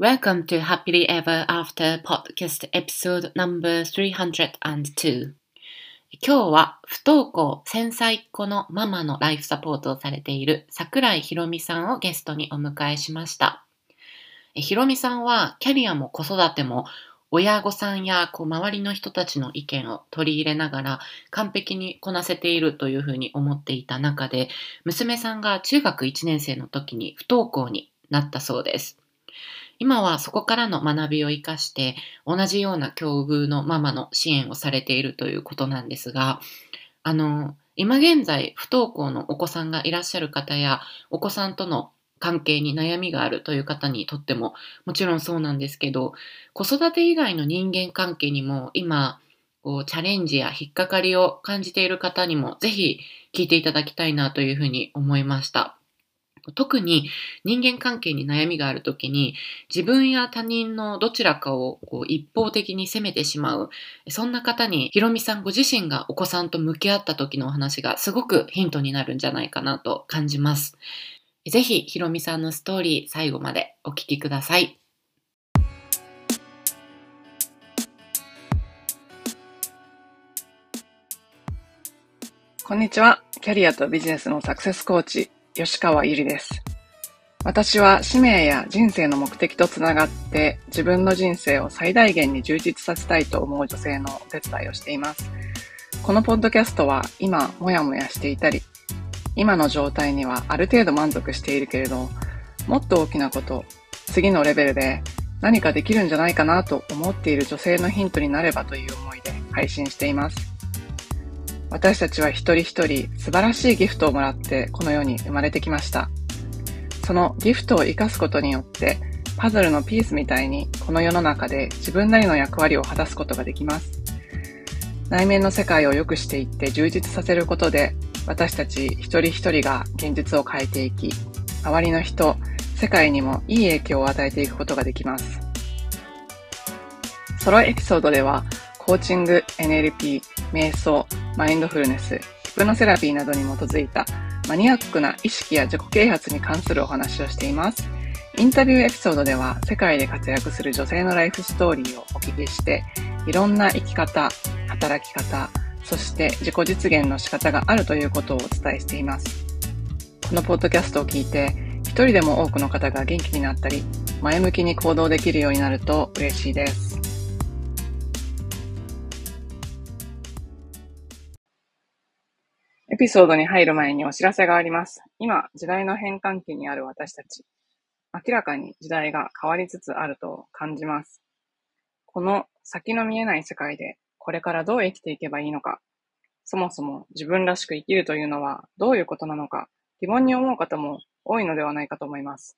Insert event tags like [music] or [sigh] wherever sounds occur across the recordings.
Welcome to Happily Ever After Podcast Episode number 302今日は不登校繊細っ子のママのライフサポートをされている桜井ひろみさんをゲストにお迎えしました。ひろみさんはキャリアも子育ても親御さんやこう周りの人たちの意見を取り入れながら完璧にこなせているというふうに思っていた中で娘さんが中学1年生の時に不登校になったそうです。今はそこからの学びを生かして同じような境遇のママの支援をされているということなんですがあの今現在不登校のお子さんがいらっしゃる方やお子さんとの関係に悩みがあるという方にとってももちろんそうなんですけど子育て以外の人間関係にも今こうチャレンジや引っかかりを感じている方にもぜひ聞いていただきたいなというふうに思いました。特に人間関係に悩みがある時に自分や他人のどちらかをこう一方的に責めてしまうそんな方にひろみさんご自身がお子さんと向き合った時のお話がすごくヒントになるんじゃないかなと感じます。ぜひ、ひろみさんのストーリー最後までお聞きください。こんにちは。キャリアとビジネスのサクセスコーチ、吉川ゆりです。私は使命や人生の目的とつながって自分の人生を最大限に充実させたいと思う女性のお手伝いをしています。このポッドキャストは今もやもやしていたり今の状態にはある程度満足しているけれど、もっと大きなこと、次のレベルで何かできるんじゃないかなと思っている女性のヒントになればという思いで配信しています。私たちは一人一人素晴らしいギフトをもらってこの世に生まれてきました。そのギフトを活かすことによってパズルのピースみたいにこの世の中で自分なりの役割を果たすことができます。内面の世界を良くしていって充実させることで私たち一人一人が現実を変えていき、周りの人、世界にもいい影響を与えていくことができます。ソロエピソードでは、コーチング、NLP、瞑想、マインドフルネス、ヒプノセラピーなどに基づいたマニアックな意識や自己啓発に関するお話をしています。インタビューエピソードでは世界で活躍する女性のライフストーリーをお聞きして、いろんな生き方、働き方、そして自己実現の仕方があるということをお伝えしています。このポッドキャストを聞いて、一人でも多くの方が元気になったり、前向きに行動できるようになると嬉しいです。エピソードに入る前にお知らせがあります。今、時代の変換期にある私たち。明らかに時代が変わりつつあると感じます。この先の見えない世界でこれからどう生きていけばいいのか、そもそも自分らしく生きるというのはどういうことなのか、疑問に思う方も多いのではないかと思います。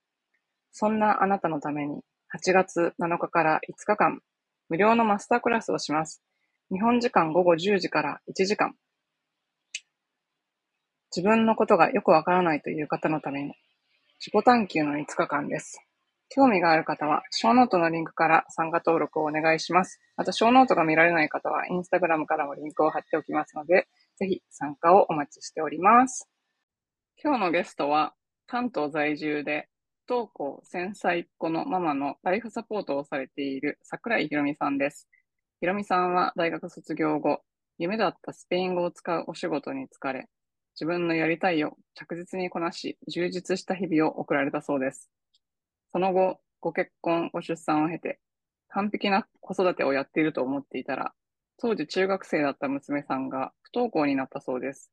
そんなあなたのために、8月7日から5日間、無料のマスタークラスをします。日本時間午後10時から1時間。自分のことがよくわからないという方のために、自己探求の5日間です。興味がある方は、ショーノートのリンクから参加登録をお願いします。また、ショーノートが見られない方は、インスタグラムからもリンクを貼っておきますので、ぜひ参加をお待ちしております。今日のゲストは、関東在住で、不登校繊細っ子のママのライフサポートをされている桜井ひろみさんです。ひろみさんは大学卒業後、夢だったスペイン語を使うお仕事に疲れ、自分のやりたいを着実にこなし、充実した日々を送られたそうです。その後、ご結婚、ご出産を経て、完璧な子育てをやっていると思っていたら、当時中学生だった娘さんが不登校になったそうです。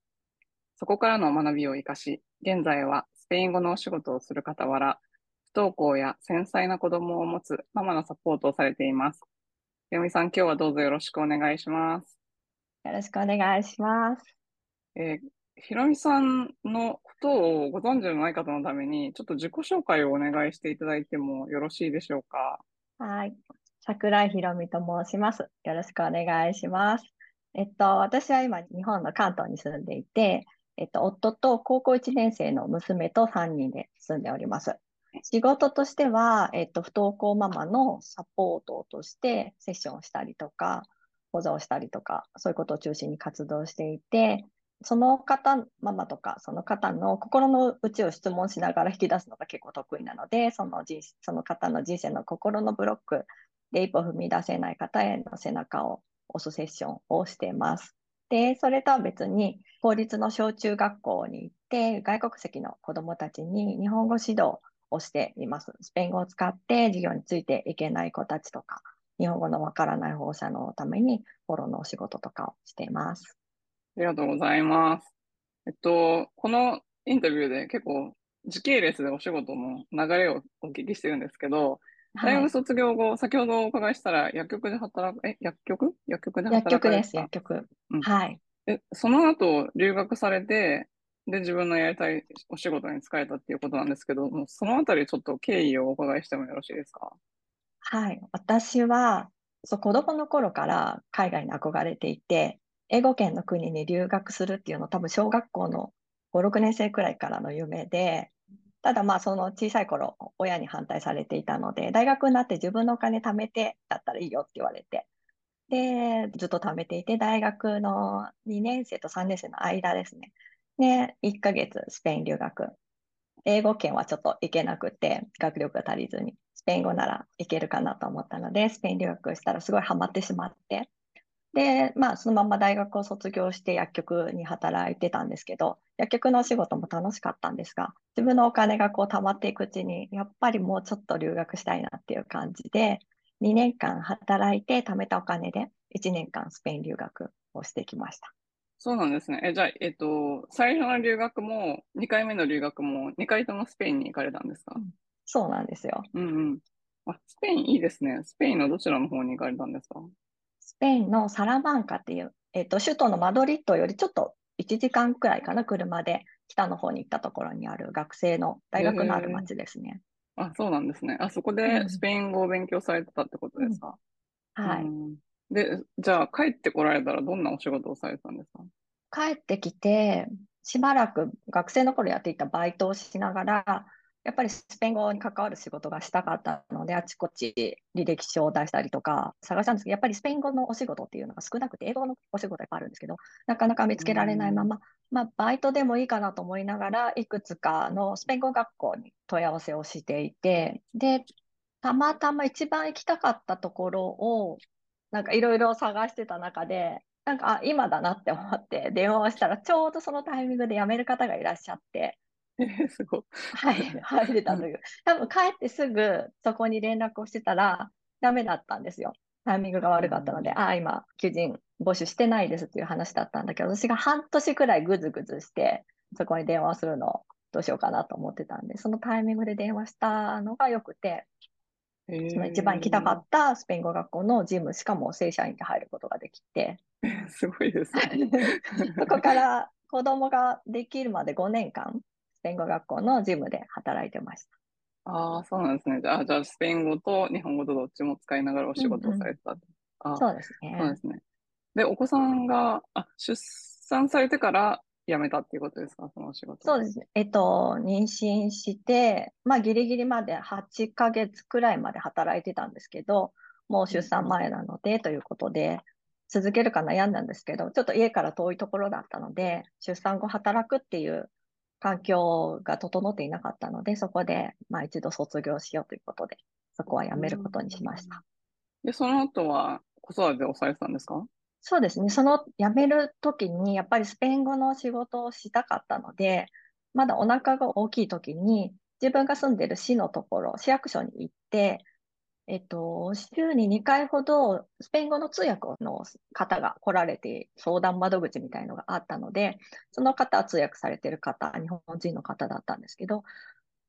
そこからの学びを生かし、現在はスペイン語のお仕事をする傍ら、不登校や繊細な子供を持つママのサポートをされています。よみさん、今日はどうぞよろしくお願いします。よろしくお願いします。えー、ひろみさんのことをご存知のない方のために、ちょっと自己紹介をお願いしていただいてもよろしいでしょうか？はい。桜井ひろみと申します。よろしくお願いします。えっと、私は今、日本の関東に住んでいて、えっと、夫と高校1年生の娘と3人で住んでおります。仕事としては、えっと、不登校ママのサポートとしてセッションをしたりとか、講座をしたりとか、そういうことを中心に活動していて、その方、ママとか、その方の心の内を質問しながら引き出すのが結構得意なので、その人その方の人生の心のブロックで一歩踏み出せない方への背中を押すセッションをしています。で、それとは別に、公立の小中学校に行って、外国籍の子どもたちに日本語指導をしています。スペイン語を使って授業についていけない子たちとか、日本語のわからない保護者のためにフォローのお仕事とかをしています。ありがとうございます。えっと、このインタビューで結構時系列でお仕事の流れをお聞きしてるんですけど、大学卒業後、はい、先ほどお伺いしたら薬局で働く、え、薬局？薬局で働く薬局です、薬局。うん、はい。え、その後留学されて、で、自分のやりたいお仕事に使えたっていうことなんですけど、もうそのあたりちょっと経緯をお伺いしてもよろしいですか？はい。私は、そう、子供の頃から海外に憧れていて、英語圏の国に留学するっていうの多分小学校の5、6年生くらいからの夢で、ただまあその小さい頃親に反対されていたので、大学になって自分のお金貯めてだったらいいよって言われて、で、ずっと貯めていて、大学の2年生と3年生の間ですね。で、1ヶ月スペイン留学。英語圏はちょっと行けなくて、学力が足りずに、スペイン語ならいけるかなと思ったので、スペイン留学したらすごいハマってしまって、で、まあ、そのまま大学を卒業して薬局に働いてたんですけど、薬局のお仕事も楽しかったんですが、自分のお金がこう貯まっていくうちに、やっぱりもうちょっと留学したいなっていう感じで、2年間働いて貯めたお金で1年間スペイン留学をしてきました。そうなんですね。え、じゃあ、えっと、最初の留学も、2回目の留学も、2回ともスペインに行かれたんですか、うん、そうなんですよ。うんうん。あ、スペインいいですね。スペインのどちらの方に行かれたんですか？スペインのサラバンカっていう、えっ、と、首都のマドリッドよりちょっと1時間くらいかな、車で北の方に行ったところにある学生の大学のある町ですね。えー、あ、そうなんですね。あ、そこでスペイン語を勉強されてたってことですか、うん、はい、で、じゃあ帰ってこられたらどんなお仕事をされてたんですか？帰ってきて、しばらく学生の頃やっていたバイトをしながら、やっぱりスペイン語に関わる仕事がしたかったので、あちこち履歴書を出したりとか探したんですけど、やっぱりスペイン語のお仕事っていうのが少なくて、英語のお仕事いっぱいあるんですけど、なかなか見つけられないまま、まあ、バイトでもいいかなと思いながら、いくつかのスペイン語学校に問い合わせをしていて、で、たまたま一番行きたかったところを、なんかいろいろ探してた中で、なんか、あ、今だなって思って電話をしたら、ちょうどそのタイミングで辞める方がいらっしゃって、え [laughs] すごい。はい、入れたという。多分帰ってすぐそこに連絡をしてたらダメだったんですよ。タイミングが悪かったので、ああ、今、求人募集してないですっていう話だったんだけど、私が半年くらいぐずぐずして、そこに電話するのどうしようかなと思ってたんで、そのタイミングで電話したのが良くて、その一番行きたかったスペイン語学校のジム、しかも正社員で入ることができて。[laughs] すごいですね。[laughs] そこから子供ができるまで5年間、スペイン語学校のジムで働いてました。ああ、そうなんですね。じゃあ、じゃあスペイン語と日本語とどっちも使いながらお仕事をされてた。うんうん、そうですね。そうですね。で、お子さんが、あ、出産されてから辞めたっていうことですか？その仕事。そうですね。えっと、妊娠して、まあ、ギリギリまで8ヶ月くらいまで働いてたんですけど、もう出産前なので、ということで、続けるか悩んだんですけど、ちょっと家から遠いところだったので、出産後働くっていう環境が整っていなかったので、そこで、まあ一度卒業しようということで、そこは辞めることにしました。で、その後は子育てをされてたんですか？そうですね。その辞める時に、やっぱりスペイン語の仕事をしたかったので、まだお腹が大きい時に、自分が住んでる市のところ、市役所に行って、えっと、週に2回ほどスペイン語の通訳の方が来られて相談窓口みたいのがあったので、その方は通訳されてる方、日本人の方だったんですけど、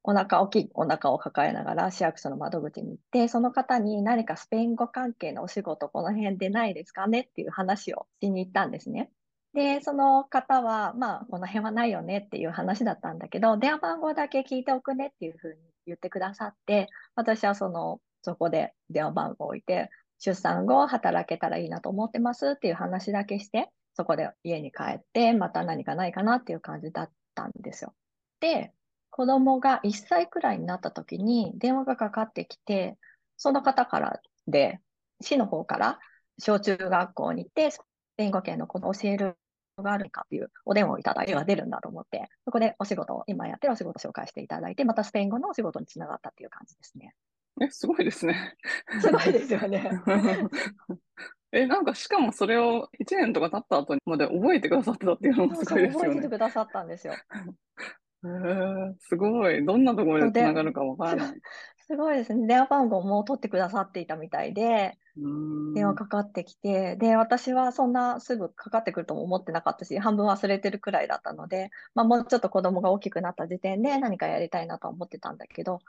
お腹大きいお腹を抱えながら市役所の窓口に行って、その方に何かスペイン語関係のお仕事この辺でないですかねっていう話をしに行ったんですね。で、その方は、まあ、この辺はないよねっていう話だったんだけど、電話番号だけ聞いておくねっていうふうに言ってくださって、私はそのそこで電話番号を置いて、出産後働けたらいいなと思ってますっていう話だけして、そこで家に帰って、また何かないかなっていう感じだったんですよ。で、子供が1歳くらいになった時に電話がかかってきて、その方からで、市の方から小中学校に行って、スペイン語圏の子を教えるがあるかっていうお電話をいただいては出るんだと思って、そこでお仕事を、今やってるお仕事を紹介していただいて、またスペイン語のお仕事につながったっていう感じですね。え、すごいですね。すごいですよね。[laughs] え、なんかしかもそれを1年とか経った後まで覚えてくださってたっていうのもすごいですよね覚えてて。くださったんですよ。へーすごい。どんなところでつながるかわからない。すごいですね。電話番号も取ってくださっていたみたいで、電話かかってきて、で、私はそんなすぐかかってくるとも思ってなかったし、半分忘れてるくらいだったので、まあもうちょっと子供が大きくなった時点で何かやりたいなとは思ってたんだけど、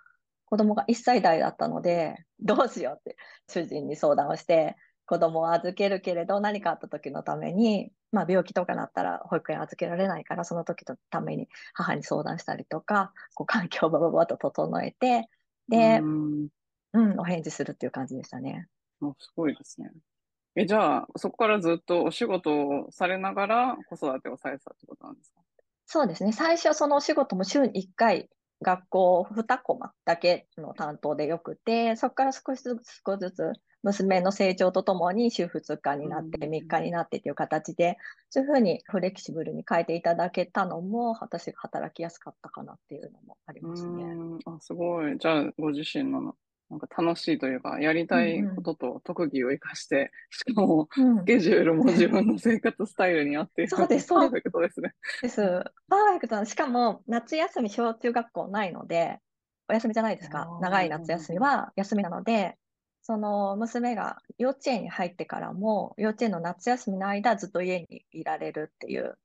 子供が1歳代だったので、どうしようって主人に相談をして、子供を預けるけれど何かあった時のために、まあ病気とかなったら保育園預けられないから、その時のために母に相談したりとか、こう環境をバババッと整えて、でうー、んうん、お返事するっていう感じでしたね。あすごいですね。え、じゃあ、そこからずっとお仕事をされながら子育てをされてたってことなんですか？そうですね。最初そのお仕事も週に1回学校2コマだけの担当でよくて、そこから少しずつ少しずつ娘の成長とともに週2日になってうん3日になってっていう形で、そういうふうにフレキシブルに変えていただけたのも私が働きやすかったかなっていうのもありうますね。あ、すごい。じゃあ、ご自身のなんか楽しいというか、やりたいことと特技を生かして、[laughs] しかも、うん。スケジュールも自分の生活スタイルに合っているそうですそうです。パーフェクトですね。です。パーフェクトなしかも夏休み小中学校ないので、お休みじゃないですか。長い夏休みは休みなので、その娘が幼稚園に入ってからも、幼稚園の夏休みの間ずっと家にいられるっていう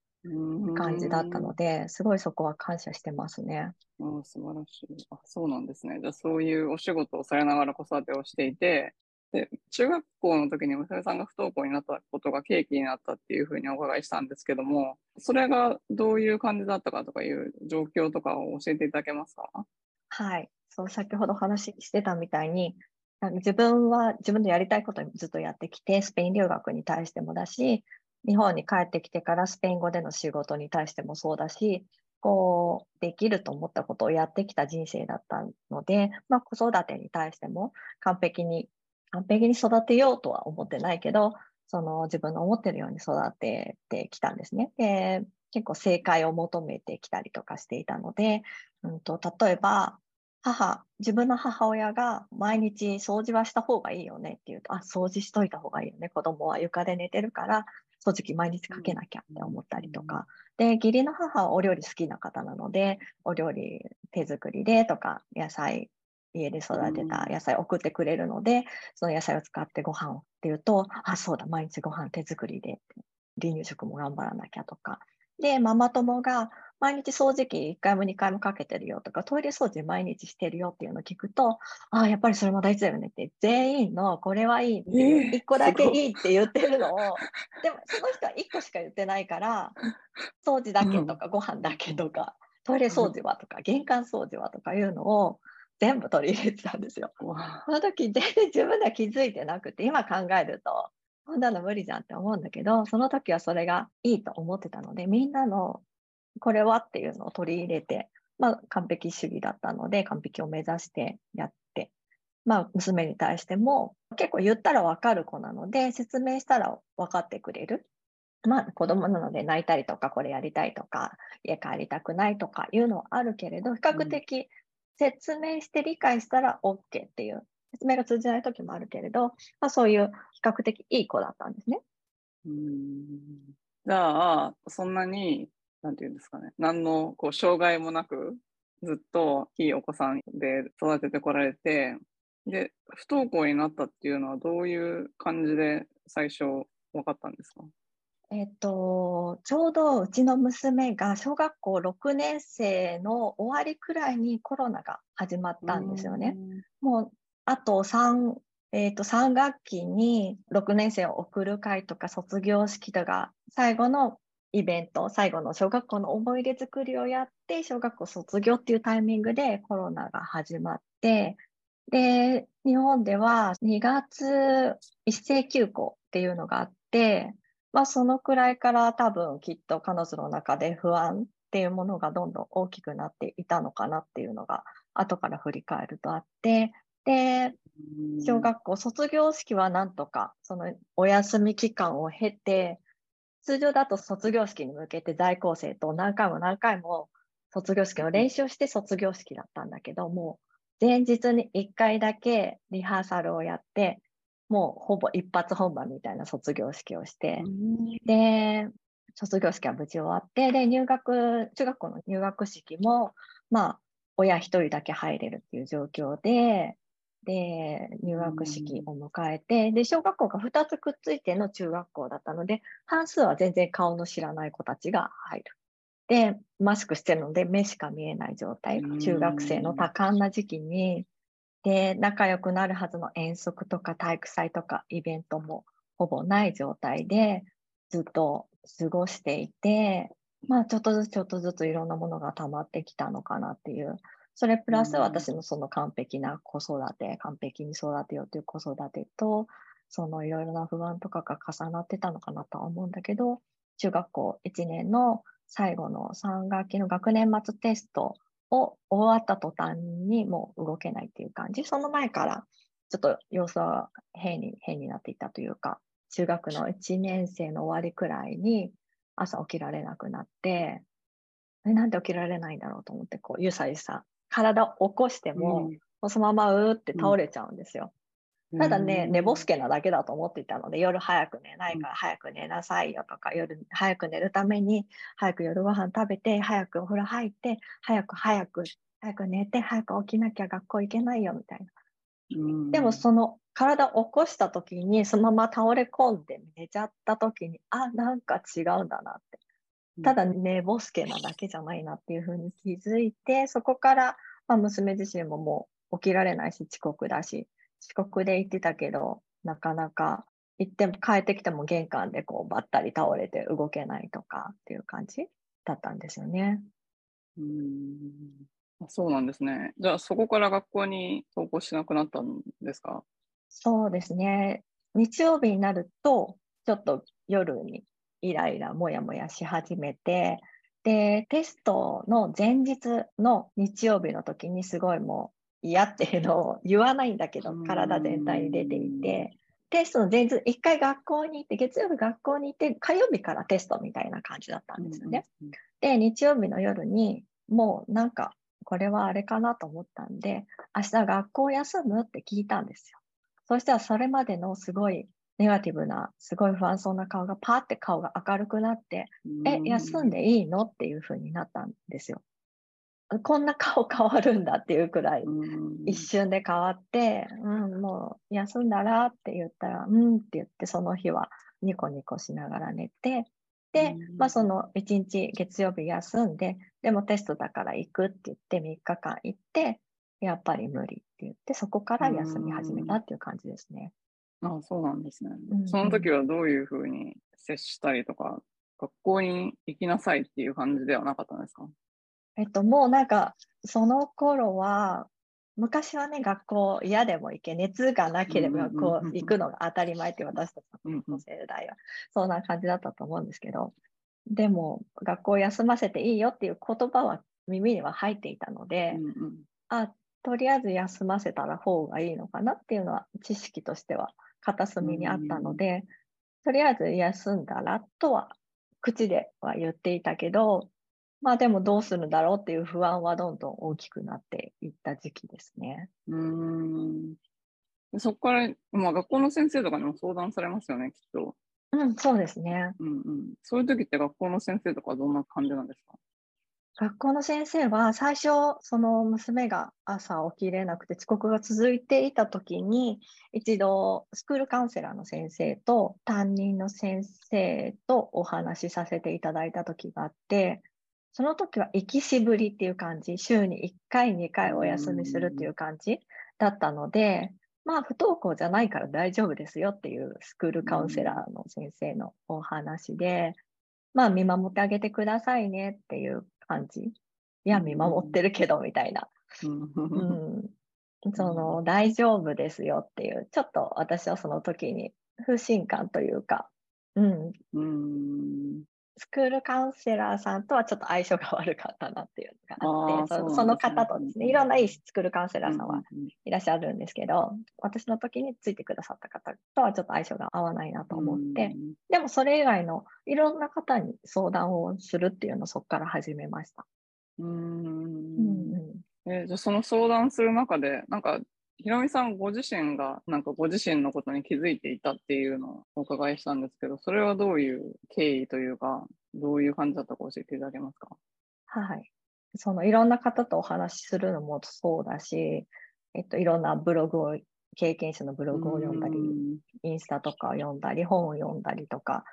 感じだったので、すごいそこは感謝してますね。うん、素晴らしい。あ、そうなんですね。じゃあ、そういうお仕事をされながら子育てをしていて、で、中学校の時に娘さんが不登校になったことが契機になったっていうふうにお伺いしたんですけども、それがどういう感じだったかとかいう状況とかを教えていただけますか？はい。そう、先ほど話してたみたいに、あの自分は自分でやりたいことにずっとやってきて、スペイン留学に対してもだし、日本に帰ってきてからスペイン語での仕事に対してもそうだし、こう、できると思ったことをやってきた人生だったので、まあ子育てに対しても完璧に、完璧に育てようとは思ってないけど、その自分の思ってるように育ててきたんですね。で、結構正解を求めてきたりとかしていたので、うんと、例えば、母、自分の母親が毎日掃除はした方がいいよねって言うと、あ、掃除しといた方がいいよね。子供は床で寝てるから、掃除機毎日かけなきゃって思ったりとか。で、義理の母はお料理好きな方なので、お料理手作りでとか、野菜、家で育てた野菜送ってくれるので、その野菜を使ってご飯をっていうと、あ、そうだ、毎日ご飯手作りで離乳食も頑張らなきゃとか。で、ママ友が毎日掃除機1回も2回もかけてるよとか、トイレ掃除毎日してるよっていうのを聞くと、ああ、やっぱりそれも大事だよねって、全員のこれはいいっていう、ええ1個だけい。いって言ってるのを、でもその人は1個しか言ってないから、掃除だけとかご飯だけとか、トイレ掃除はとか、玄関掃除はとかいうのを全部取り入れてたんですよ。わその時全然自分では気づいてなくて、今考えると、こんなの無理じゃんって思うんだけど、その時はそれがいいと思ってたので、みんなのこれはっていうのを取り入れて、まあ完璧主義だったので、完璧を目指してやって、まあ娘に対しても結構言ったらわかる子なので、説明したら分かってくれる。まあ子供なので泣いたりとか、これやりたいとか、家帰りたくないとかいうのはあるけれど、比較的説明して理解したら OK っていう、説明が通じない時もあるけれど、まあそういう比較的いい子だったんですね。うーんじゃあ、そんなに、なんていうんですかね、何のこう障害もなく、ずっといいお子さんで育ててこられて、で、不登校になったっていうのはどういう感じで最初分かったんですか？えっと、ちょうどうちの娘が小学校6年生の終わりくらいにコロナが始まったんですよね。。もう、あと3、えっと、3学期に6年生を送る会とか卒業式とか、最後のイベント、最後の小学校の思い出作りをやって、小学校卒業っていうタイミングでコロナが始まって、で、日本では2月一斉休校っていうのがあって、まあそのくらいから多分きっと彼女の中で不安っていうものがどんどん大きくなっていたのかなっていうのが後から振り返るとあって、で、小学校卒業式はなんとかそのお休み期間を経て、通常だと卒業式に向けて在校生と何回も何回も卒業式の練習をして卒業式だったんだけども、前日に1回だけリハーサルをやって、もうほぼ一発本番みたいな卒業式をして、で、卒業式は無事終わって、で、入学、中学校の入学式も、まあ、親一人だけ入れるっていう状況で、で、入学式を迎えて、で、小学校が2つくっついての中学校だったので、半数は全然顔の知らない子たちが入る。で、マスクしてるので目しか見えない状態。中学生の多感な時期に、で、仲良くなるはずの遠足とか体育祭とかイベントもほぼない状態でずっと過ごしていて、まあちょっとずつちょっとずついろんなものが溜まってきたのかなっていう。それプラス私のその完璧な子育て、完璧に育てようという子育てと、そのいろいろな不安とかが重なってたのかなとは思うんだけど、中学校1年の最後の3学期の学年末テストを終わった途端にもう動けないっていう感じ。その前からちょっと様子は変に変になっていたというか、中学の1年生の終わりくらいに朝起きられなくなって、えなんで起きられないんだろうと思って、こう、ゆさゆさ、体を起こしても、うん、そのままうーって倒れちゃうんですよ。ただね、寝ぼすけなだけだと思っていたので、夜早く寝ないから早く寝なさいよとか、夜早く寝るために、早く夜ご飯食べて、早くお風呂入って、早く早く、早く寝て、早く起きなきゃ学校行けないよみたいな。でもその体起こした時に、そのまま倒れ込んで寝ちゃった時に、あ、なんか違うんだなって。ただ寝ぼすけなだけじゃないなっていうふうに気づいて、そこから、まあ、娘自身ももう起きられないし遅刻だし、遅刻で行ってたけど、なかなか行っても帰ってきても玄関でこうばったり倒れて動けないとかっていう感じだったんですよね。うんそうなんですね。じゃあそこから学校に登校しなくなったんですか？そうですね。日曜日になると、ちょっと夜にイライラ、もやもやし始めて、で、テストの前日の日曜日の時にすごいも嫌っていうのを言わないんだけど、体全体に出ていて、テストの前日、一回学校に行って、月曜日学校に行って、火曜日からテストみたいな感じだったんですよね。で、日曜日の夜に、もうなんか、これはあれかなと思ったんで、明日学校休むって聞いたんですよ。そしたらそれまでのすごいネガティブな、すごい不安そうな顔がパーって顔が明るくなって、え、休んでいいの？っていう風になったんですよ。こんな顔変わるんだっていうくらい、一瞬で変わって、うん、もう休んだらって言ったら、うんって言って、その日はニコニコしながら寝て、で、まあその1日月曜日休んで、でもテストだから行くって言って3日間行って、やっぱり無理って言って、そこから休み始めたっていう感じですね。ああそうなんですね。その時はどういうふうに接したりとか、学校に行きなさいっていう感じではなかったんですか？えっと、もうなんか、その頃は、昔はね、学校嫌でも行け、熱がなければ学校行くのが当たり前って私たちの世代は、そんな感じだったと思うんですけど、でも、学校休ませていいよっていう言葉は耳には入っていたので、うんうん、あ、とりあえず休ませたら方がいいのかなっていうのは知識としては片隅にあったので、とりあえず休んだらとは口では言っていたけど、まあでもどうするんだろうっていう不安はどんどん大きくなっていった時期ですね。うん。そこから、まあ学校の先生とかにも相談されますよね、きっと。うん、そうですね。うんうん。そういう時って学校の先生とかどんな感じなんですか？学校の先生は最初、その娘が朝起きれなくて遅刻が続いていた時に、一度スクールカウンセラーの先生と担任の先生とお話しさせていただいた時があって、その時は行きしぶりっていう感じ、週に1回、2回お休みするっていう感じだったので、まあ不登校じゃないから大丈夫ですよっていうスクールカウンセラーの先生のお話で、まあ見守ってあげてくださいねっていう感じ？いや、見守ってるけどみたいな。うん、その大丈夫ですよっていう、ちょっと私はその時に不信感というか、うん。うんスクールカウンセラーさんとはちょっと相性が悪かったなっていうのがあって、そその方とですね、いろんないいスクールカウンセラーさんはいらっしゃるんですけど、私の時についてくださった方とはちょっと相性が合わないなと思って、でもそれ以外のいろんな方に相談をするっていうのをそこから始めました。うんうん。えー、じゃあその相談する中で、なんかひろみさんご自身がなんかご自身のことに気づいていたっていうのをお伺いしたんですけど、それはどういう経緯というか、どういう感じだったか教えていただけますか？はい。そのいろんな方とお話しするのもそうだし、えっと、いろんなブログを、経験者のブログを読んだり、インスタとかを読んだり、本を読んだりとか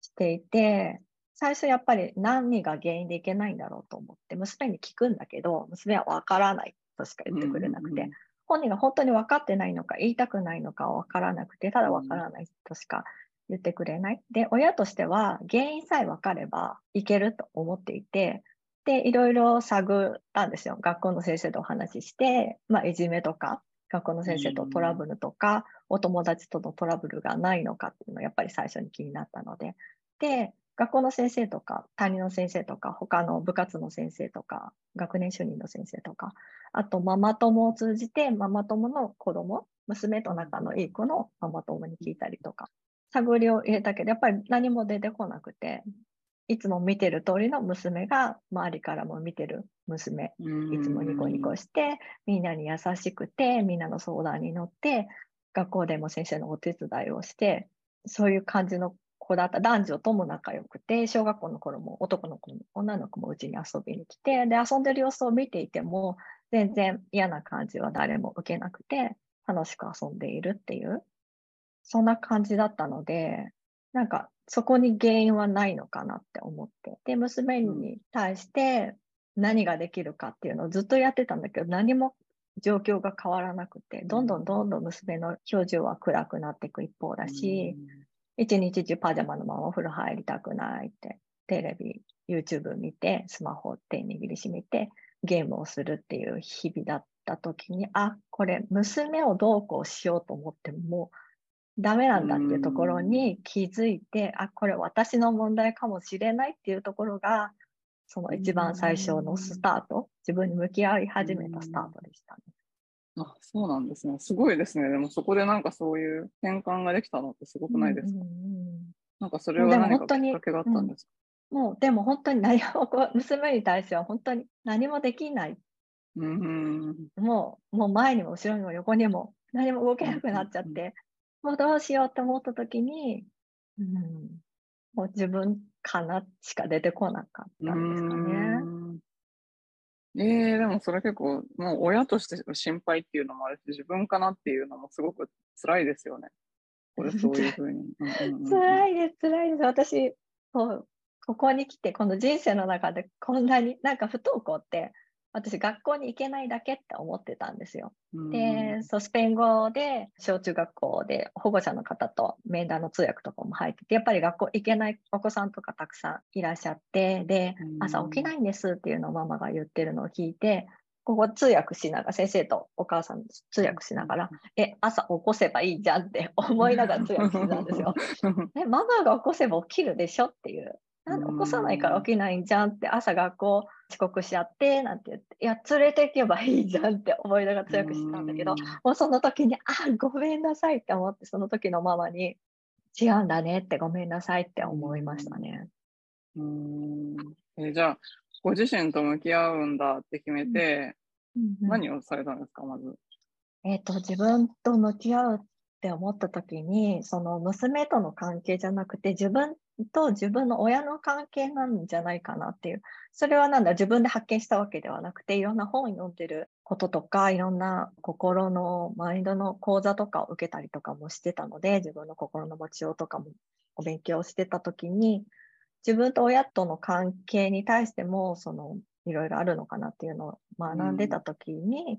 していて、最初やっぱり何が原因でいけないんだろうと思って、娘に聞くんだけど、娘はわからないとしか言ってくれなくて、本人が本当に分かってないのか、言いたくないのか分からなくて、ただ分からないとしか言ってくれない。で、親としては原因さえ分かればいけると思っていて、で、いろいろ探ったんですよ。学校の先生とお話しして、まあ、いじめとか、学校の先生とトラブルとか、お友達とのトラブルがないのかっていうのがやっぱり最初に気になったので。で、学校の先生とか、担任の先生とか、他の部活の先生とか、学年主任の先生とか、あとママ友を通じて、ママ友の子供、娘と仲のいい子のママ友に聞いたりとか、探りを入れたけど、やっぱり何も出てこなくて、いつも見てる通りの娘が周りからも見てる娘、いつもニコニコして、みんなに優しくて、みんなの相談に乗って、学校でも先生のお手伝いをして、そういう感じの子だった男女とも仲良くて、小学校の頃も男の子も女の子もうちに遊びに来て、で、遊んでる様子を見ていても、全然嫌な感じは誰も受けなくて、楽しく遊んでいるっていう、そんな感じだったので、なんかそこに原因はないのかなって思って。で、娘に対して何ができるかっていうのをずっとやってたんだけど、何も状況が変わらなくて、どんどんどんどん娘の表情は暗くなっていく一方だし、一日中パジャマのままお風呂入りたくないって、テレビ、YouTube 見て、スマホを手握りしめて、ゲームをするっていう日々だった時に、あ、これ娘をどうこうしようと思っても、ダメなんだっていうところに気づいて、あ、これ私の問題かもしれないっていうところが、その一番最初のスタート、自分に向き合い始めたスタートでしたね。あ、そうなんですね。すごいですね。でもそこでなんかそういう転換ができたのってすごくないですか、うんうんうん、なんかそれは何かきっかけがあったんですか、うん、もう、でも本当に何も、娘に対しては本当に何もできない。うん、もう、もう前にも後ろにも横にも何も動けなくなっちゃって、もうどうしようって思った時に、うん、もう自分かなしか出てこなかったんですかね。ええー、でもそれ結構、もう親として心配っていうのもあるし、自分かなっていうのもすごく辛いですよね。これそういうふうに。[laughs] 辛いです、辛いです。私、ここに来て、この人生の中でこんなに、なんか不登校って、私学校に行けないだけって思ってたんですよ。で、そう、スペイン語で小中学校で保護者の方と面談の通訳とかも入ってて、やっぱり学校行けないお子さんとかたくさんいらっしゃって、で、朝起きないんですっていうのをママが言ってるのを聞いて、ここ通訳しながら、先生とお母さん通訳しながら、え、朝起こせばいいじゃんって思いながら通訳してたんですよ。[laughs] え、ママが起こせば起きるでしょっていう。なんで起こさないから起きないんじゃんって朝学校遅刻しちゃってなんて言って、いや、連れて行けばいいじゃんって思いながら強くしてたんだけど、もうその時に、あ、ごめんなさいって思って、その時のママに、違うんだねってごめんなさいって思いましたね。うん。えじゃあ、ご自身と向き合うんだって決めて、うんうん、何をされたんですか、まず？えっ、と、自分と向き合うって思った時に、その娘との関係じゃなくて、自分と自分の親の関係なんじゃないかなっていう。それはなんだ、自分で発見したわけではなくて、いろんな本を読んでることとか、いろんな心のマインドの講座とかを受けたりとかもしてたので、自分の心の持ちようとかもお勉強してた時に、自分と親との関係に対しても、その、いろいろあるのかなっていうのを学んでた時に、うん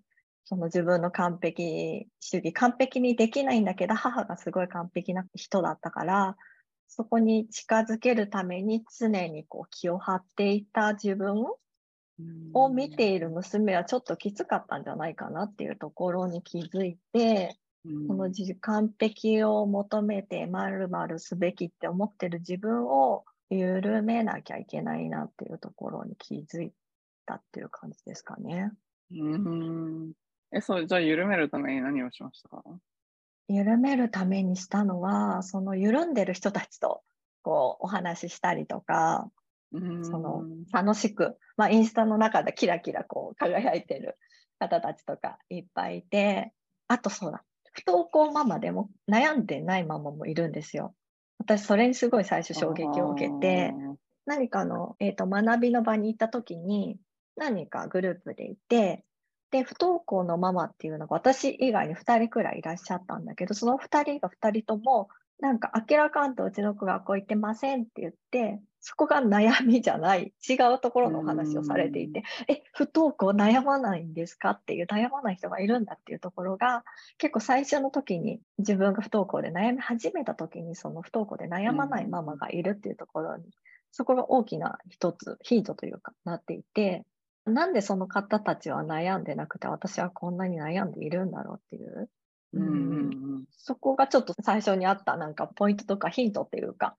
その自分の完璧主義、完璧にできないんだけど、母がすごい完璧な人だったから、そこに近づけるために常にこう気を張っていた自分を見ている娘はちょっときつかったんじゃないかなっていうところに気づいて、この完璧を求めてまるまるすべきって思ってる自分を緩めなきゃいけないなっていうところに気づいたっていう感じですかね。うん。え、そう、じゃあ緩めるために何をしました？か緩めるためにしたのは、その緩んでる人たちとこうお話ししたりとか、うん。その楽しく、まあ、インスタの中でキラキラこう輝いてる方たちとかいっぱいいて、あとそうだ、不登校ママでも悩んでないママもいるんですよ。私それにすごい最初衝撃を受けて、何かの、えー、と学びの場に行った時に何かグループでいて、で、不登校のママっていうのが私以外に2人くらいいらっしゃったんだけど、その2人が2人とも、なんか明らかんとうちの子学校行ってませんって言って、そこが悩みじゃない、違うところのお話をされていて、え、不登校悩まないんですか？っていう、悩まない人がいるんだっていうところが、結構最初の時に自分が不登校で悩み始めた時に、その不登校で悩まないママがいるっていうところに、そこが大きな一つ、ヒントというか、なっていて、なんでその方たちは悩んでなくて、私はこんなに悩んでいるんだろうっていう。うん。そこがちょっと最初にあったなんかポイントとかヒントっていうか、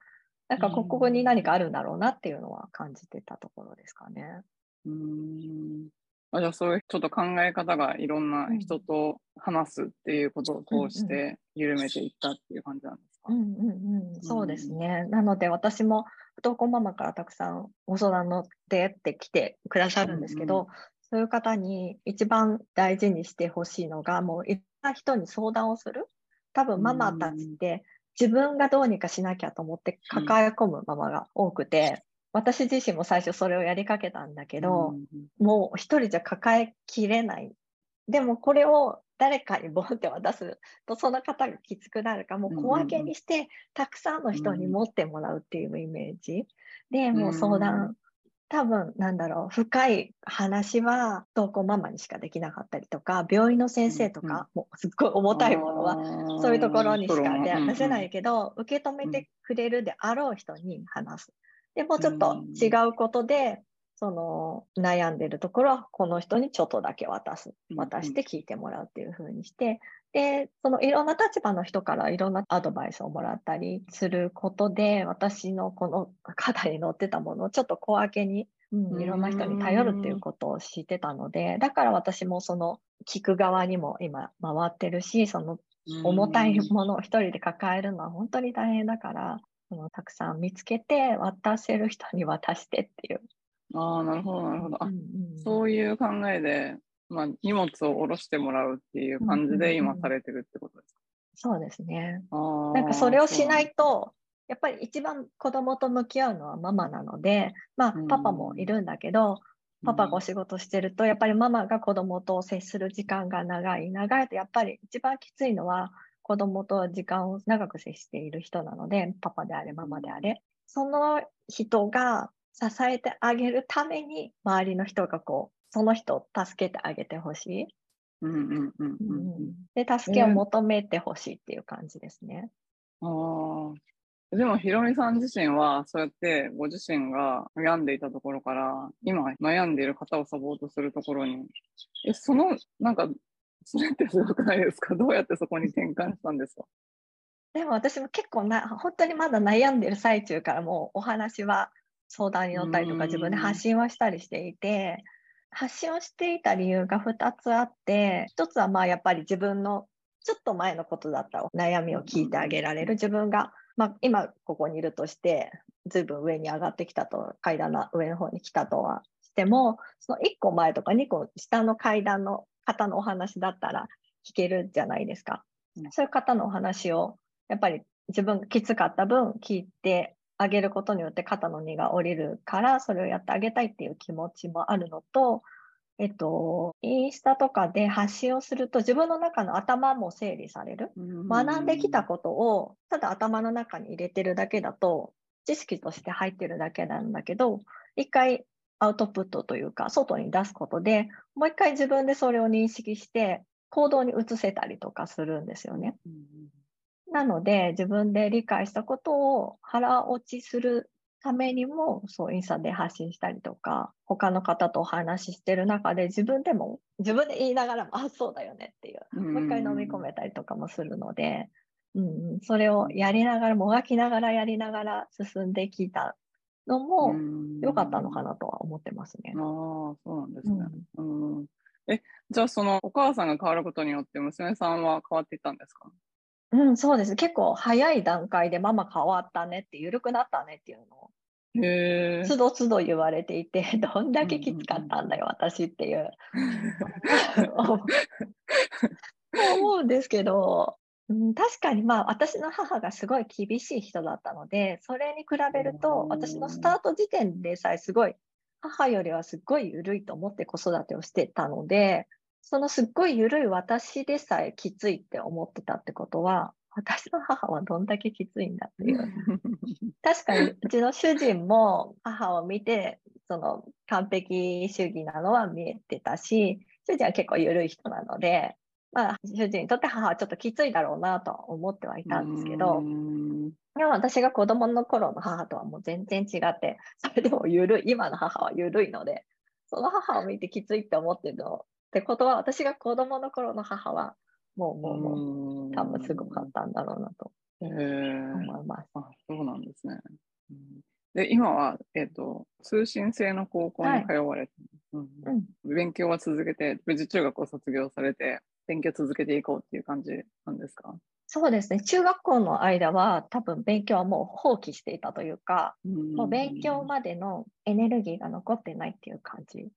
なんかここに何かあるんだろうなっていうのは感じてたところですかね。うんあじゃあそういうちょっと考え方がいろんな人と話すっていうことを通して緩めていったっていう感じなんですか、うんうんうん、そうですね。なので私も不登校ママからたくさんご相談乗ってって来てくださるんですけど、うんそういう方に一番大事にしてほしいのが、もういろんな人に相談をする。多分ママたちって自分がどうにかしなきゃと思って抱え込むママが多くて、私自身も最初それをやりかけたんだけど、もう一人じゃ抱えきれない。でもこれを誰かにボンって渡すとその方がきつくなるからもう小分けにしてたくさんの人に持ってもらうっていうイメージ。でもう相談。多分なんだろう深い話は登校ママにしかできなかったりとか病院の先生とかもうすっごい重たいものはそういうところにしか出せないけど受け止めてくれるであろう人に話す。でもうちょっと違うことでその悩んでるところはこの人にちょっとだけ渡す。渡して聞いてもらうっていう風にして、で、そのいろんな立場の人からいろんなアドバイスをもらったりすることで、私のこの肩に乗ってたものをちょっと小分けに、うん、いろんな人に頼るっていうことを知ってたので、だから私もその聞く側にも今回ってるし、その重たいものを一人で抱えるのは本当に大変だから、たくさん見つけて渡せる人に渡してっていう。ああ、なるほど、なるほど。あ、そういう考えで、まあ、荷物を下ろしてもらうっていう感じで今されてるってことですか、そうですね。あなんかそれをしないと、やっぱり一番子供と向き合うのはママなので、まあ、パパもいるんだけど、パパがお仕事してると、やっぱりママが子供と接する時間が長い。長いとやっぱり一番きついのは、子供と時間を長く接している人なので、パパであれ、ママであれ。その人が支えてあげるために、周りの人がこう、その人を助けてあげてほしい。うんうんうんうん、で、助けを求めてほしいっていう感じですね。えー、ああ。でも、ひろみさん自身は、そうやってご自身が悩んでいたところから、今悩んでいる方をサポートするところに、え、その、なんか、それってすごくないですか？どうやってそこに転換したんですか？でも私も結構な、本当にまだ悩んでる最中からもうお話は相談に乗ったりとか自分で発信はしたりしていて、発信をしていた理由が2つあって、1つはまあやっぱり自分のちょっと前のことだった悩みを聞いてあげられる。自分が、まあ、今ここにいるとして、ずいぶん上に上がってきたと、階段の上の方に来たとはしても、その1個前とか2個下の階段の方のお話だったら聞けるじゃないですか。そういう方のお話をやっぱり自分がきつかった分聞いてあげることによって肩の荷が下りるからそれをやってあげたいっていう気持ちもあるのと、えっと、インスタとかで発信をすると自分の中の頭も整理される。学んできたことをただ頭の中に入れてるだけだと知識として入ってるだけなんだけど、一回アウトプットというか外に出すことでもう一回自分でそれを認識して行動に移せたりとかするんですよね。なので、自分で理解したことを腹落ちするためにも、そう、インスタで発信したりとか、他の方とお話ししてる中で、自分でも、自分で言いながらも、あ、そうだよねっていう、もう一回飲み込めたりとかもするので、うん、それをやりながら、もがきながらやりながら進んできたのもうん良かったのかなとは思ってますねああ、。そうなんですね。うんうん。え、じゃあそのお母さんが変わることによって娘さんは変わっていったんですか？うん、そうです。結構早い段階でママ変わったねって、緩くなったねっていうのを。つどつど言われていて、[laughs] どんだけきつかったんだよ、私ってい [laughs] う。思うんですけど、うん、確かにまあ私の母がすごい厳しい人だったので、それに比べるとうん私のスタート時点でさえすごい母よりはすっごい緩いと思って子育てをしてたので、そのすっごい緩い私でさえきついって思ってたってことは、私の母はどんだけきついんだっていう。確かにうちの主人も母を見て、その完璧主義なのは見えてたし、主人は結構緩い人なので、まあ主人にとって母はちょっときついだろうなとは思ってはいたんですけどう、んでも私が子供の頃の母とはもう全然違って、それでも緩い、今の母は緩いので、その母を見てきついって思ってるのってことは、私が子供の頃の母は、もうもうもう、多分すごかったんだろうなと。思います。あ、そうなんですね。うんで、今は、えっ、と、通信制の高校に通われて、うんうん。勉強は続けて、無事中学を卒業されて、勉強続けていこうっていう感じなんですか？そうですね。中学校の間は多分勉強はもう放棄していたというか、もう勉強までのエネルギーが残ってないっていう感じ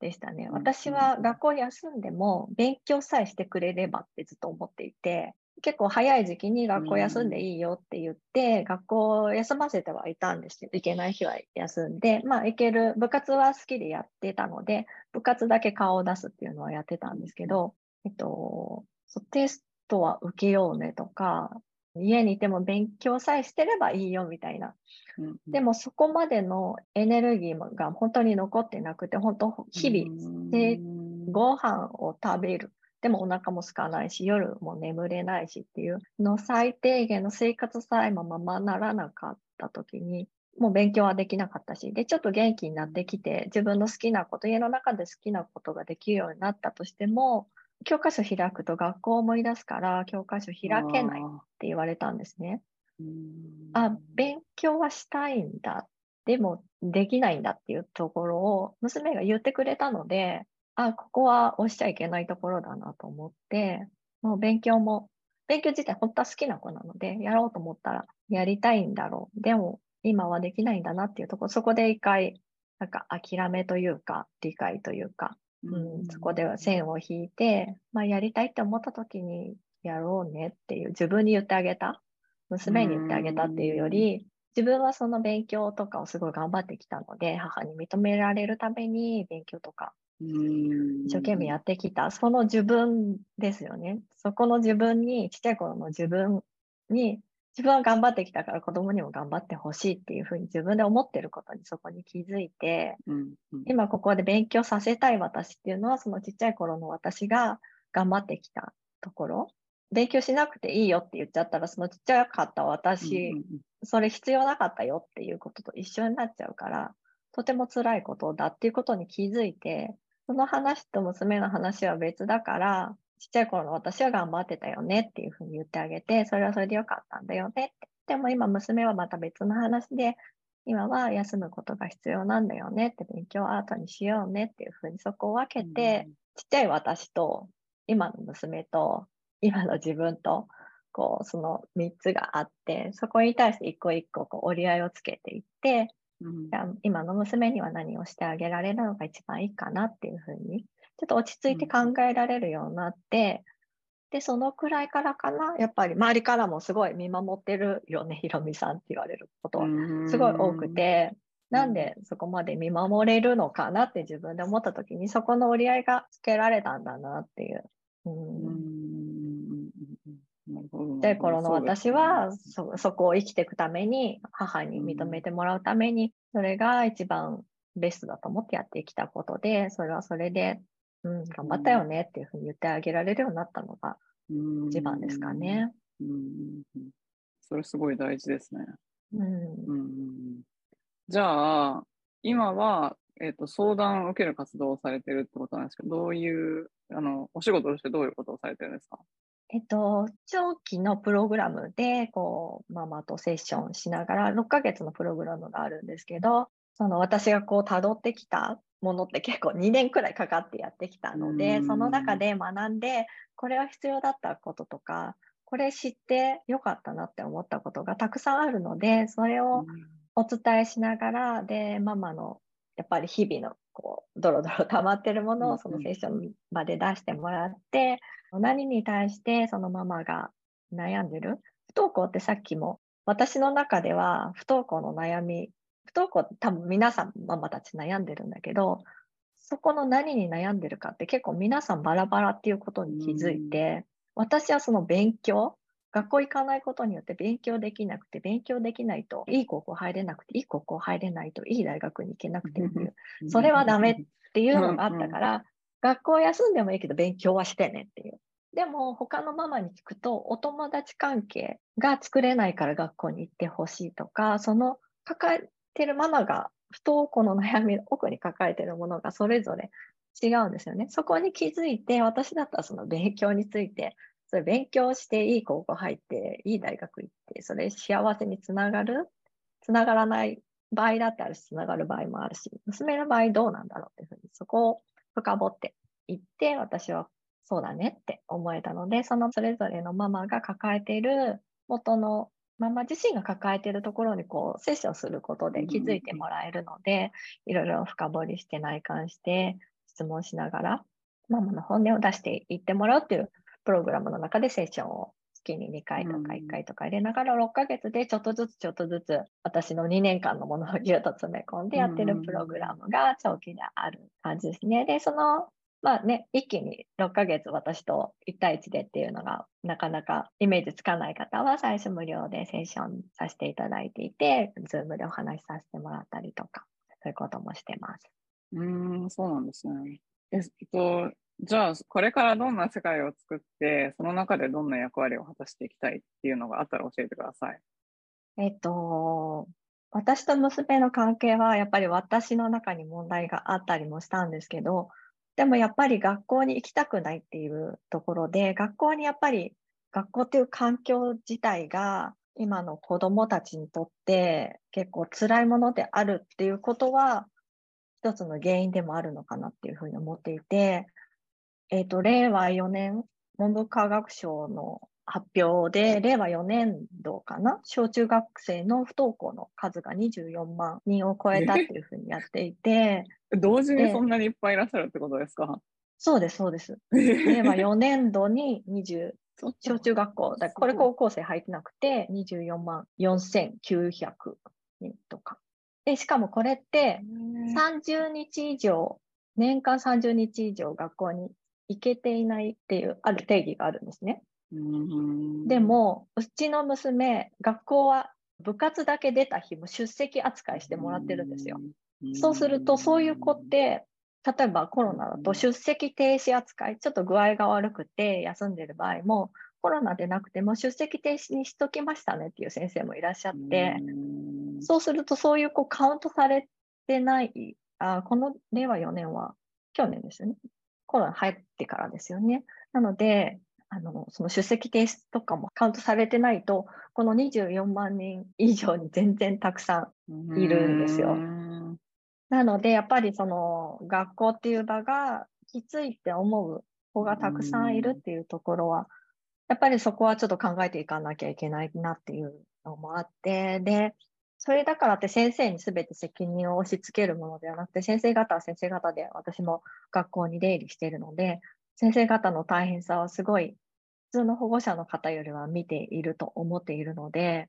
でしたね。うん私は学校休んでも勉強さえしてくれればってずっと思っていて、結構早い時期に学校休んでいいよって言って、学校を休ませてはいたんですけど、行けない日は休んで、まあ行ける、部活は好きでやってたので、部活だけ顔を出すっていうのはやってたんですけど、えっと、テストは受けようねとか、家にいても勉強さえしてればいいよみたいなうんでもそこまでのエネルギーが本当に残ってなくて、本当日々で々ご飯を食べる。でもお腹も空かないし、夜も眠れないしっていうの最低限の生活さえもままならなかった時に、もう勉強はできなかったし、で、ちょっと元気になってきて、自分の好きなこと、家の中で好きなことができるようになったとしても、教科書開くと学校を思い出すから、教科書開けないって言われたんですね。あ、勉強はしたいんだ。でもできないんだっていうところを娘が言ってくれたので、あ、ここは押しちゃいけないところだなと思って、もう勉強も、勉強自体本当は好きな子なので、やろうと思ったらやりたいんだろう。でも今はできないんだなっていうところ、そこで一回、なんか諦めというか、理解というか、うん、そこでは線を引いて、まあやりたいって思った時にやろうねっていう自分に言ってあげた。娘に言ってあげたっていうより、自分はその勉強とかをすごい頑張ってきたので、母に認められるために勉強とか一一生懸命やってきた、その自分ですよね。そこの自分に、ちっちゃい頃の自分に、自分は頑張ってきたから子供にも頑張ってほしいっていうふうに自分で思ってることにそこに気づいて、今ここで勉強させたい私っていうのは、そのちっちゃい頃の私が頑張ってきたところ。勉強しなくていいよって言っちゃったら、そのちっちゃかった私、それ必要なかったよっていうことと一緒になっちゃうから、とても辛いことだっていうことに気づいて、その話と娘の話は別だから、ちっちゃい頃の私は頑張ってたよねっていうふうに言ってあげて、それはそれでよかったんだよねって。でも今娘はまた別の話で、今は休むことが必要なんだよねって、勉強アートにしようねっていうふうにそこを分けて、ちっちゃい私と、今の娘と、今の自分と、こう、その3つがあって、そこに対して一個一個こう折り合いをつけていって、じゃあ今の娘には何をしてあげられるのが一番いいかなっていうふうに、ちょっと落ち着いて考えられるようになって、で、そのくらいからかな、やっぱり周りからもすごい見守ってるよね、ひろみさんって言われることは。すごい多くて、なんでそこまで見守れるのかなって自分で思った時に、そこの折り合いがつけられたんだなっていう。うん。ちっちゃい頃の私はそ、そこを生きていくために、母に認めてもらうために、それが一番ベストだと思ってやってきたことで、それはそれで、うん、頑張ったよねっていうふうに言ってあげられるようになったのが一番ですかね。うん。それすごい大事ですね。うん。うんじゃあ、今は、えっ、と、相談を受ける活動をされてるってことなんですけど、どういう、あの、お仕事としてどういうことをされてるんですか？えっと、長期のプログラムで、こう、ママとセッションしながら、6ヶ月のプログラムがあるんですけど、その私がこう辿ってきたものって結構2年くらいかかってやってきたので、その中で学んで、これは必要だったこととか、これ知ってよかったなって思ったことがたくさんあるので、それをお伝えしながら、で、ママのやっぱり日々のこう、ドロドロ溜まってるものをそのセッションまで出してもらって、何に対してそのママが悩んでる？不登校ってさっきも私の中では不登校の悩み不登校って多分皆さんママたち悩んでるんだけどそこの何に悩んでるかって結構皆さんバラバラっていうことに気づいて私はその勉強学校行かないことによって勉強できなくて、勉強できないといい高校入れなくて、いい高校入れないといい大学に行けなくてっていう、それはダメっていうのがあったから、学校休んでもいいけど勉強はしてねっていう。でも他のママに聞くとお友達関係が作れないから学校に行ってほしいとか、その抱えてるママが不登校の悩みの奥に抱えてるものがそれぞれ違うんですよね。そこに気づいて私だったらその勉強についてそれ勉強していい高校入っていい大学行ってそれ幸せにつながるつながらない場合だってあるしつながる場合もあるし娘の場合どうなんだろうっていうふうにそこを深掘っていって私はそうだねって思えたのでそのそれぞれのママが抱えている元のママ自身が抱えているところにこうセッションすることで気づいてもらえるので、いろいろ深掘りして内観して質問しながらママの本音を出していってもらうっていうプログラムの中でセッションを月に2回とか1回とか入れながら6ヶ月でちょっとずつちょっとずつ私の2年間のものをぎゅっと詰め込んでやってるプログラムが長期である感じですね。で、そのまあね、一気に6ヶ月私と1対1でっていうのがなかなかイメージつかない方は最初無料でセッションさせていただいていて、 Zoom でお話しさせてもらったりとか、そういうこともしてます。うん、そうなんですね。えっと、じゃあ、これからどんな世界を作って、その中でどんな役割を果たしていきたいっていうのがあったら教えてください。えっと、私と娘の関係はやっぱり私の中に問題があったりもしたんですけど、でもやっぱり学校に行きたくないっていうところで、学校にやっぱり学校っていう環境自体が今の子どもたちにとって結構辛いものであるっていうことは一つの原因でもあるのかなっていうふうに思っていて、えっ、ー、と、令和4年文部科学省の発表で、令和4年度かな、小中学生の不登校の数が24万人を超えたっていうふうにやっていて。同時にそんなにいっぱいいらっしゃるってことですか？そうです、そうです。令和4年度に20、小中学校、だこれ高校生入ってなくて、24万4900人とか。で、しかもこれって30日以上、年間30日以上学校にいけていないっていう、ある定義があるんですね。でも、うちの娘、学校は部活だけ出た日も出席扱いしてもらってるんですよ。そうすると、そういう子って、例えばコロナだと出席停止扱い、ちょっと具合が悪くて休んでる場合も、コロナでなくても出席停止にしときましたねっていう先生もいらっしゃって、そうするとそういう子カウントされてない、あこの令和4年は去年ですよね。コロナ入ってからですよね。なので、あの、その出席停止とかもカウントされてないと、この24万人以上に全然たくさんいるんですよ。なので、やっぱりその学校っていう場がきついって思う子がたくさんいるっていうところは、やっぱりそこはちょっと考えていかなきゃいけないなっていうのもあって、で、それだからって先生に全て責任を押し付けるものではなくて、先生方は先生方で私も学校に出入りしているので、先生方の大変さはすごい普通の保護者の方よりは見ていると思っているので、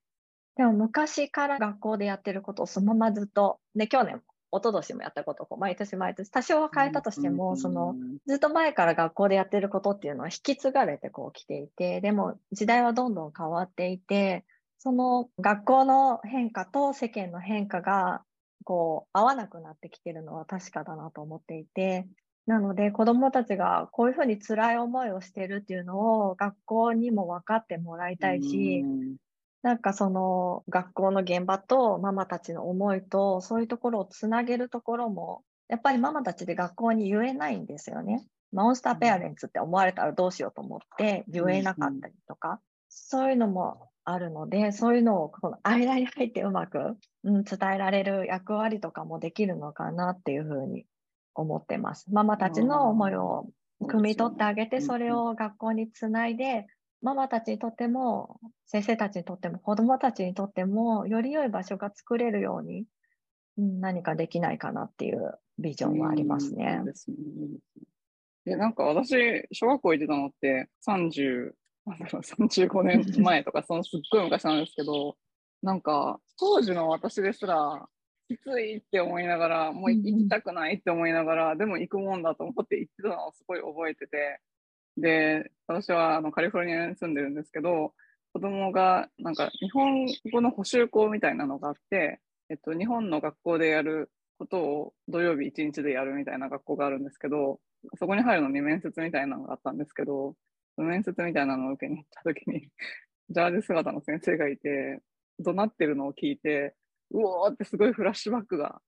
でも昔から学校でやってることをそのままずっと、ね、去年、一昨年もやったことを毎年毎年多少は変えたとしても、そのずっと前から学校でやってることっていうのは引き継がれてこう来ていて、でも時代はどんどん変わっていて、その学校の変化と世間の変化がこう合わなくなってきてるのは確かだなと思っていて、なので子どもたちがこういうふうに辛い思いをしてるっていうのを学校にも分かってもらいたいし、なんかその学校の現場とママたちの思いとそういうところをつなげるところもやっぱりママたちで学校に言えないんですよね。モンスターペアレンツって思われたらどうしようと思って言えなかったりとか、そういうのもあるので、そういうのをこの間に入ってうまく、うん、伝えられる役割とかもできるのかなっていうふうに思ってます。ママたちの思いを汲み取ってあげて、それを学校につないで、ママたちにとっても、先生たちにとっても、子供たちにとっても、より良い場所が作れるように、何かできないかなっていうビジョンはありますね。うん、ですね。で、なんか私、小学校行ってたのって30、なんだろう、35年前とか、そのすっごい昔なんですけど、なんか、当時の私ですら、きついって思いながら、もう行きたくないって思いながら、でも行くもんだと思って行ってたのをすごい覚えてて、で、私はあのカリフォルニアに住んでるんですけど、子供がなんか日本語の補習校みたいなのがあって、えっと、日本の学校でやることを土曜日一日でやるみたいな学校があるんですけど、そこに入るのに面接みたいなのがあったんですけど、面接みたいなのを受けに行った時に、ジャージ姿の先生がいて、怒鳴ってるのを聞いて、うおーってすごいフラッシュバックが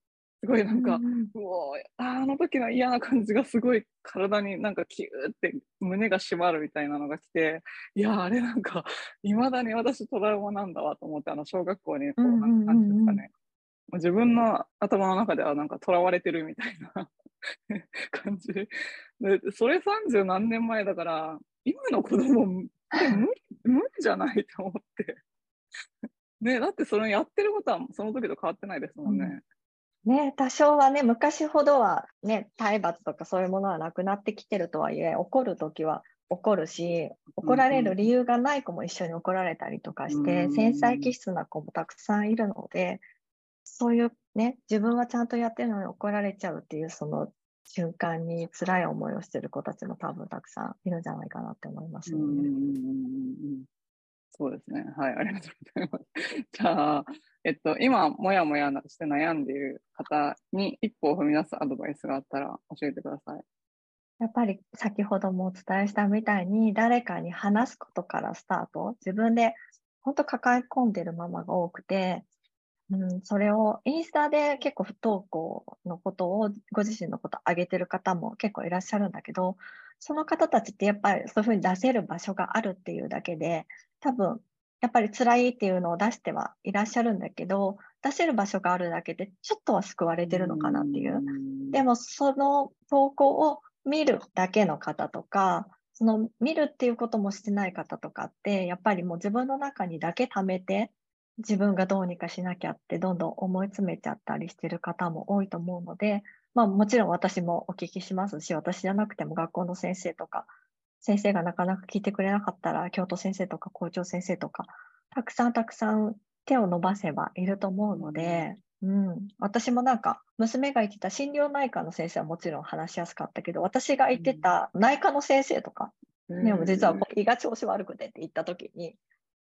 すごいなんか、うん、うおあの時の嫌な感じがすごい体になんかキューって胸が締まるみたいなのが来て、いや、あれなんか、いまだに私トラウマなんだわと思って、あの小学校にこう、なんですかね、自分の頭の中ではなんか囚われてるみたいな [laughs] 感じ。で、それ30何年前だから、今の子供無理無理じゃないと思って。ね、だってそれやってることはその時と変わってないですもんね。ね、多少はね、昔ほどはね、体罰とかそういうものはなくなってきてるとはいえ、怒るときは怒るし、怒られる理由がない子も一緒に怒られたりとかして、繊細気質な子もたくさんいるので、そういうね、自分はちゃんとやってるのに怒られちゃうっていうその瞬間に辛い思いをしてる子たちも多分たくさんいるんじゃないかなって思いますね。そうですね。はい、ありがとうございます。[laughs] じゃあ、えっと、今、もやもやして悩んでいる方に一歩を踏み出すアドバイスがあったら教えてください。やっぱり先ほどもお伝えしたみたいに、誰かに話すことからスタート、自分で本当抱え込んでるママが多くて、うん、それをインスタで結構不登校のことをご自身のこと上げてる方も結構いらっしゃるんだけど、その方たちってやっぱりそういうふうに出せる場所があるっていうだけで、多分やっぱり辛いっていうのを出してはいらっしゃるんだけど、出せる場所があるだけでちょっとは救われてるのかなっていう。でもその投稿を見るだけの方とか、その見るっていうこともしてない方とかって、やっぱりもう自分の中にだけ貯めて、自分がどうにかしなきゃってどんどん思い詰めちゃったりしてる方も多いと思うので、まあもちろん私もお聞きしますし、私じゃなくても学校の先生とか先生がなかなか聞いてくれなかったら、教頭先生とか校長先生とか、たくさんたくさん手を伸ばせばいると思うので、うん、私もなんか、娘が言ってた心療内科の先生はもちろん話しやすかったけど、私が言ってた内科の先生とか、でも実は胃が調子悪くてって言った時に、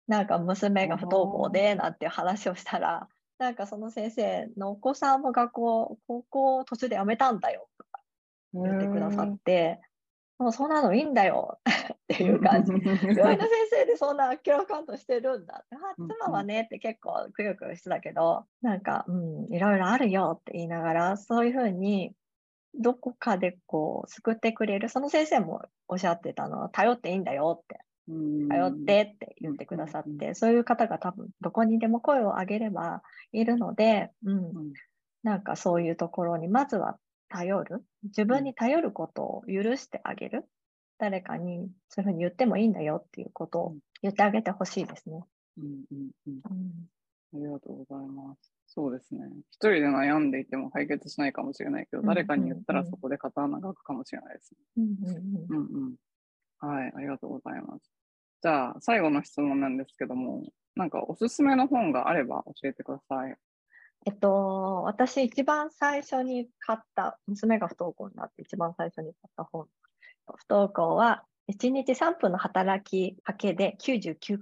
なんか娘が不登校でなんて話をしたら、なんかその先生のお子さんも学校、高校途中で辞めたんだよとか言ってくださって、もうそんなのいいんだよ [laughs] っていう感じ。病院の先生でそんな明らかんとしてるんだって。あ、妻はねって結構くよくよしてたけど、なんか、うん、いろいろあるよって言いながら、そういうふうに、どこかでこう、救ってくれる。その先生もおっしゃってたのは、頼っていいんだよって。頼ってって言ってくださって、そういう方が多分どこにでも声を上げればいるので、うん、なんかそういうところにまずは頼る、自分に頼ることを許してあげる、誰かにそういうふうに言ってもいいんだよっていうことを言ってあげてほしいですね。うんうんうん。ありがとうございます。そうですね。一人で悩んでいても解決しないかもしれないけど、誰かに言ったらそこで肩穴が開くかもしれないですね。うんうん。はい、ありがとうございます。じゃあ、最後の質問なんですけども、なんかおすすめの本があれば教えてください。えっと、私一番最初に買った、娘が不登校になって一番最初に買った本。不登校は1日3分の働きかけで99%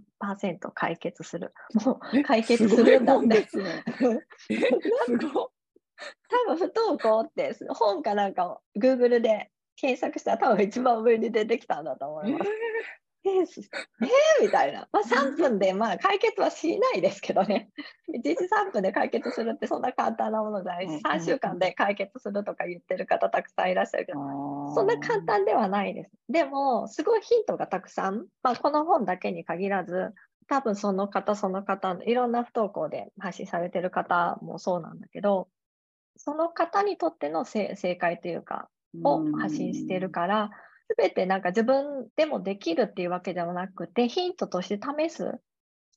解決する。もう解決するんだって。すご [laughs] 多分不登校って本かなんかを Google で検索したら多分一番上に出てきたんだと思います。えー、えー、みたいな。まあ、3分でまあ解決はしないですけどね。[laughs] 1日3分で解決するってそんな簡単なものじゃないし、3週間で解決するとか言ってる方たくさんいらっしゃるけど、そんな簡単ではないです。でも、すごいヒントがたくさん、まあ、この本だけに限らず、多分その方その方、いろんな不登校で発信されてる方もそうなんだけど、その方にとっての正解というか、を発信してるから、すべてなんか自分でもできるっていうわけではなくて、ヒントとして試す。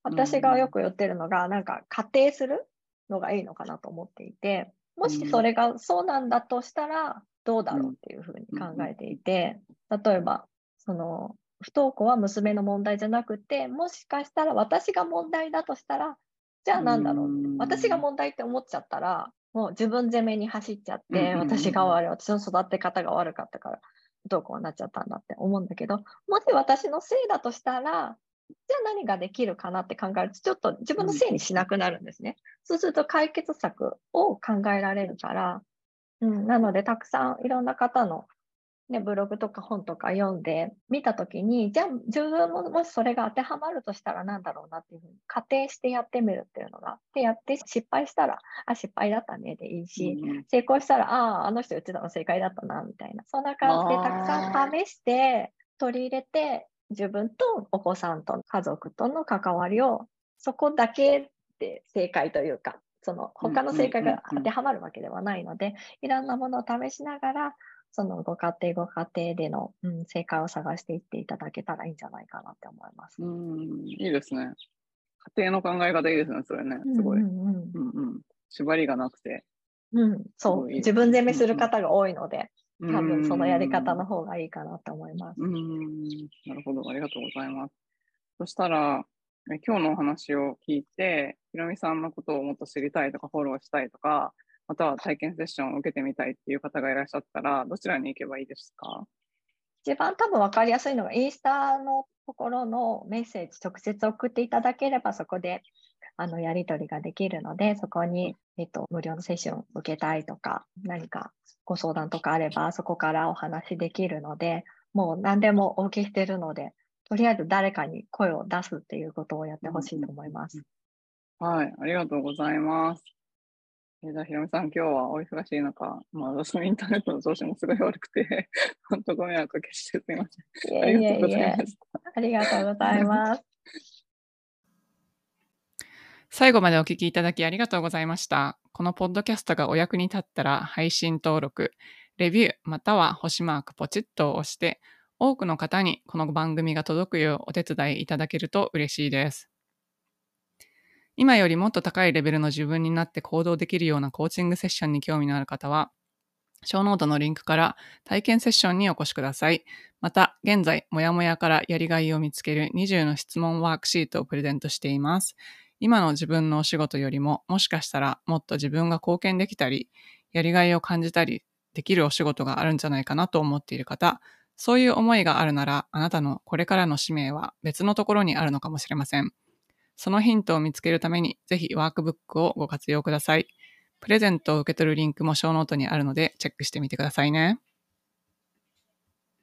私がよく言ってるのが、なんか仮定するのがいいのかなと思っていて、もしそれがそうなんだとしたら、どうだろうっていうふうに考えていて、例えば、その、不登校は娘の問題じゃなくて、もしかしたら私が問題だとしたら、じゃあ何だろうって、私が問題って思っちゃったら、もう自分責めに走っちゃって、私が悪い、私の育て方が悪かったから、どうこうなっちゃったんだって思うんだけど、もし私のせいだとしたら、じゃあ何ができるかなって考えると、ちょっと自分のせいにしなくなるんですね。そうすると解決策を考えられるから、うん、なのでたくさんいろんな方のね、ブログとか本とか読んで見たときに、じゃあ自分ももしそれが当てはまるとしたら何だろうなっていうふうに仮定してやってみるっていうのが、でやって失敗したら、あ、失敗だったねでいいし、うん、成功したら、ああ、あの人言ってたの正解だったな、みたいな。そんな感じでたくさん試して取り入れて、自分とお子さんと家族との関わりをそこだけで正解というか、その他の正解が当てはまるわけではないので、いろんなものを試しながら、そのご家庭ご家庭での、うん、正解を探していっていただけたらいいんじゃないかなって思います。うん、いいですね。家庭の考え方いいですね、それね。すごい。うんうんうんうん、縛りがなくて。うん、そう。自分責めする方が多いので、多分そのやり方の方がいいかなと思います。うん、なるほど。ありがとうございます。そしたら、今日のお話を聞いて、ひろみさんのことをもっと知りたいとか、フォローしたいとか、または体験セッションを受けてみたいっていう方がいらっしゃったら、どちらに行けばいいですか？一番多分分かりやすいのが、インスタのところのメッセージ直接送っていただければ、そこであのやり取りができるので、そこに、えっと、無料のセッションを受けたいとか、何かご相談とかあれば、そこからお話できるので、もう何でもお受けしてるので、とりあえず誰かに声を出すっていうことをやってほしいと思います。はい、ありがとうございます。えじゃあ、ひろみさん、今日はお忙しい中、まあ、私のインターネットの調子もすごい悪くて、[laughs] 本当ご迷惑かけしてすみません。ありがとうございました。ありがとうございます。最後までお聞きいただきありがとうございました。このポッドキャストがお役に立ったら、配信登録、レビュー、または星マークポチッと押して、多くの方にこの番組が届くようお手伝いいただけると嬉しいです。今よりもっと高いレベルの自分になって行動できるようなコーチングセッションに興味のある方は、ショーノートのリンクから体験セッションにお越しください。また、現在、もやもやからやりがいを見つける20の質問ワークシートをプレゼントしています。今の自分のお仕事よりも、もしかしたらもっと自分が貢献できたり、やりがいを感じたりできるお仕事があるんじゃないかなと思っている方、そういう思いがあるなら、あなたのこれからの使命は別のところにあるのかもしれません。そのヒントを見つけるために、ぜひワークブックをご活用ください。プレゼントを受け取るリンクもショーノートにあるので、チェックしてみてくださいね。